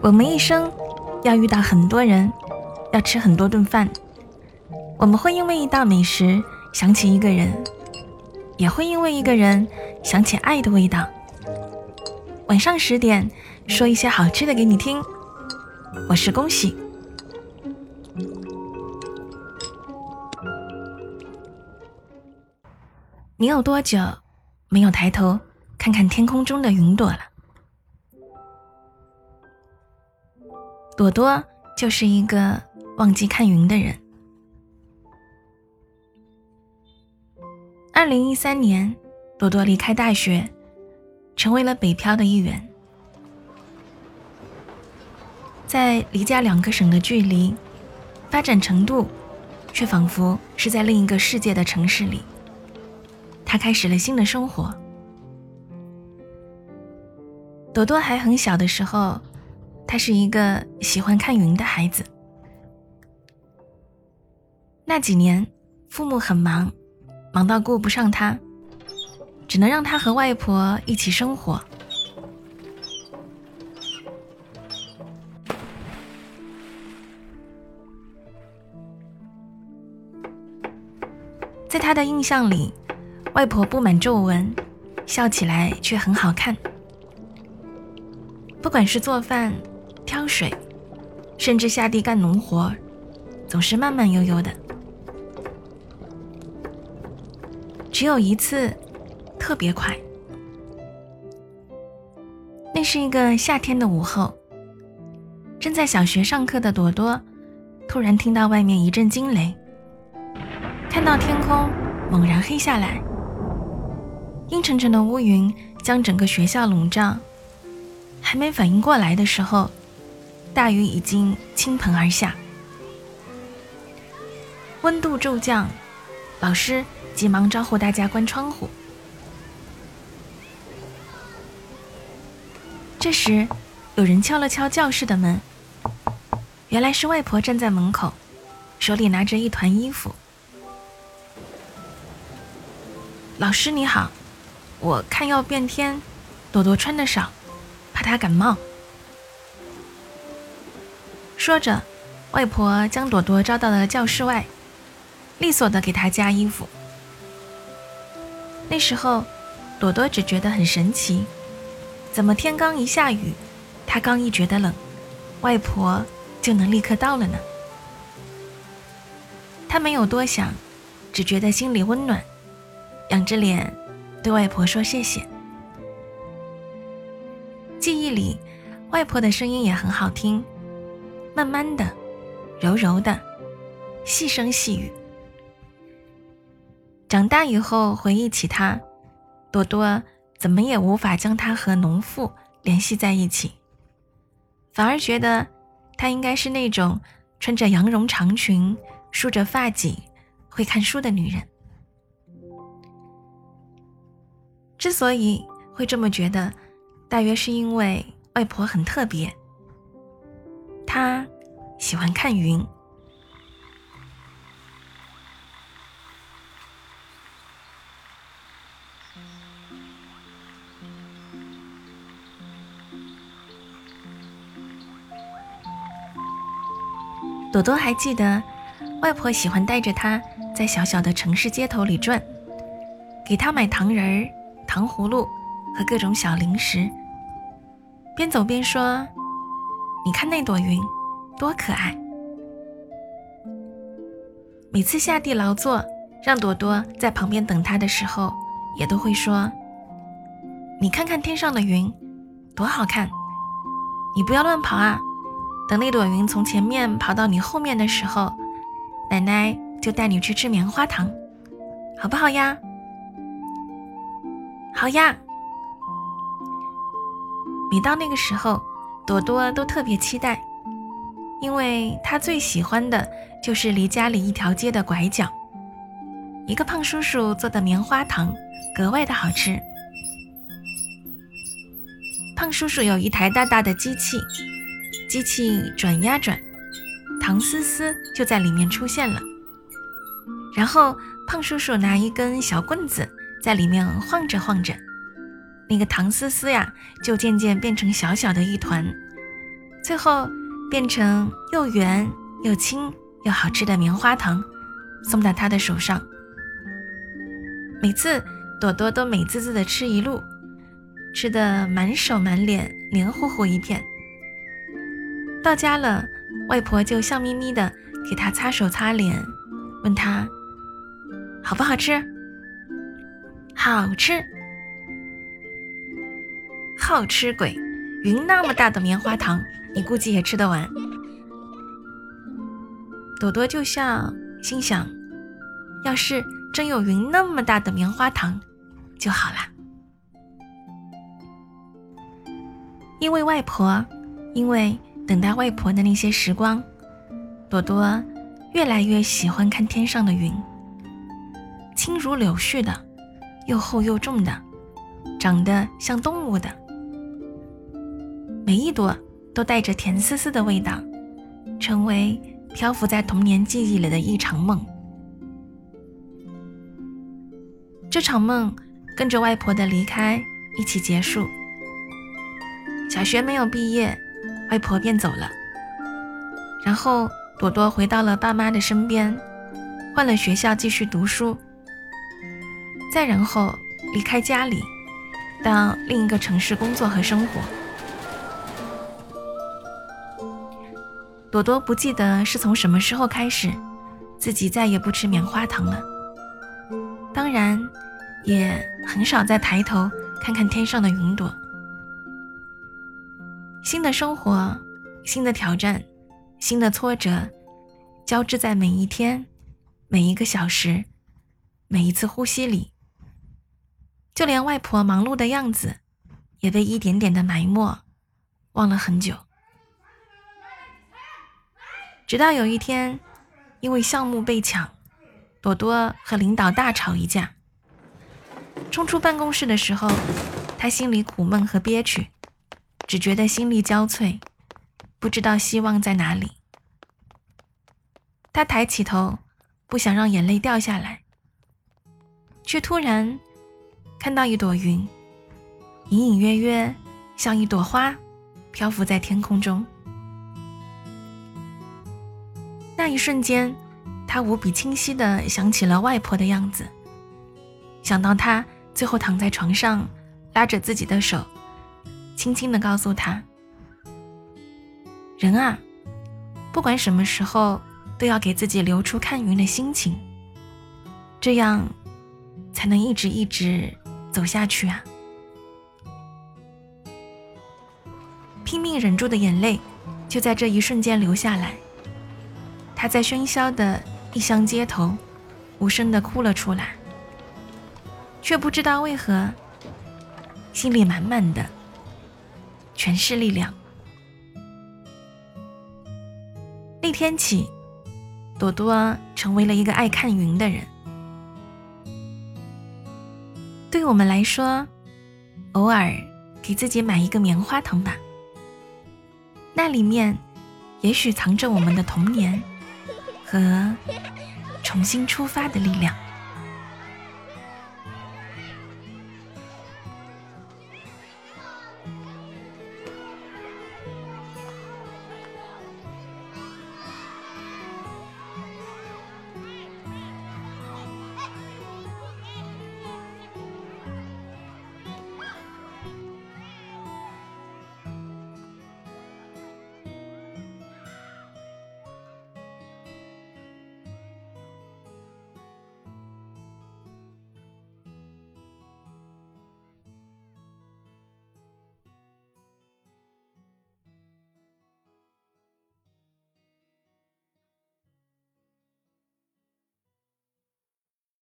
我们一生要遇到很多人，要吃很多顿饭。我们会因为一道美食想起一个人，也会因为一个人想起爱的味道。晚上十点，说一些好吃的给你听。我是恭喜。你有多久没有抬头看看天空中的云朵了？朵朵就是一个忘记看云的人。二零一三年，朵朵离开大学，成为了北漂的一员。在离家两个省的距离，发展程度，却仿佛是在另一个世界的城市里。他开始了新的生活。朵朵还很小的时候，他是一个喜欢看云的孩子。那几年，父母很忙，忙到顾不上他，只能让他和外婆一起生活。在他的印象里，外婆布满皱纹，笑起来却很好看。不管是做饭、水，甚至下地干农活，总是慢慢悠悠的。只有一次，特别快。那是一个夏天的午后，正在小学上课的朵朵，突然听到外面一阵惊雷。看到天空猛然黑下来，阴沉沉的乌云将整个学校笼罩。还没反应过来的时候，大雨已经倾盆而下，温度骤降，老师急忙招呼大家关窗户。这时，有人敲了敲教室的门，原来是外婆站在门口，手里拿着一团衣服。老师你好，我看要变天，朵朵穿的少，怕她感冒。说着，外婆将朵朵招到了教室外，利索的给她加衣服。那时候，朵朵只觉得很神奇，怎么天刚一下雨，她刚一觉得冷，外婆就能立刻到了呢？她没有多想，只觉得心里温暖。仰着脸，对外婆说：“谢谢。”记忆里，外婆的声音也很好听，慢慢的，柔柔的，细声细语。长大以后回忆起她，朵朵怎么也无法将她和农妇联系在一起，反而觉得她应该是那种穿着羊绒长裙、梳着发髻、会看书的女人。之所以会这么觉得，大约是因为外婆很特别。他喜欢看云。朵朵还记得，外婆喜欢带着她在小小的城市街头里转，给她买糖人儿。糖葫芦和各种小零食，边走边说：“你看那朵云，多可爱！”每次下地劳作，让朵朵在旁边等他的时候，也都会说：“你看看天上的云，多好看！你不要乱跑啊！等那朵云从前面跑到你后面的时候，奶奶就带你去吃棉花糖，好不好呀？”好呀！每到那个时候，朵朵都特别期待，因为她最喜欢的就是离家里一条街的拐角，一个胖叔叔做的棉花糖格外的好吃。胖叔叔有一台大大的机器，机器转呀转，糖丝丝就在里面出现了。然后胖叔叔拿一根小棍子。在里面晃着晃着，那个糖丝丝呀，就渐渐变成小小的一团，最后变成又圆又轻又好吃的棉花糖，送到他的手上。每次朵朵都美滋滋的吃一路，吃的满手满脸黏糊糊一片。到家了，外婆就笑眯眯的给他擦手擦脸，问他好不好吃？好吃。好吃鬼，云那么大的棉花糖，你估计也吃得完。朵朵就像，心想：要是真有云那么大的棉花糖就好了。因为外婆，因为等待外婆的那些时光，朵朵越来越喜欢看天上的云，轻如柳絮的，又厚又重的，长得像动物的。每一朵都带着甜丝丝的味道，成为漂浮在童年记忆里的一场梦。这场梦跟着外婆的离开一起结束。小学没有毕业，外婆便走了。然后朵朵回到了爸妈的身边，换了学校继续读书。再然后离开家里，到另一个城市工作和生活。朵朵不记得是从什么时候开始，自己再也不吃棉花糖了。当然，也很少再抬头看看天上的云朵。新的生活，新的挑战，新的挫折，交织在每一天、每一个小时、每一次呼吸里。就连外婆忙碌的样子，也被一点点的埋没，忘了很久。直到有一天，因为项目被抢，朵朵和领导大吵一架。冲出办公室的时候，他心里苦闷和憋屈，只觉得心力交瘁，不知道希望在哪里。他抬起头，不想让眼泪掉下来，却突然看到一朵云，隐隐约约像一朵花，漂浮在天空中。那一瞬间，他无比清晰地想起了外婆的样子，想到她最后躺在床上，拉着自己的手，轻轻地告诉他：“人啊，不管什么时候，都要给自己留出看云的心情，这样，才能一直一直走下去啊！”拼命忍住的眼泪，就在这一瞬间流下来。他在喧嚣的异乡街头，无声的哭了出来，却不知道为何，心里满满的全是力量。那天起，朵朵成为了一个爱看云的人。对我们来说，偶尔给自己买一个棉花糖吧，那里面也许藏着我们的童年。和重新出发的力量。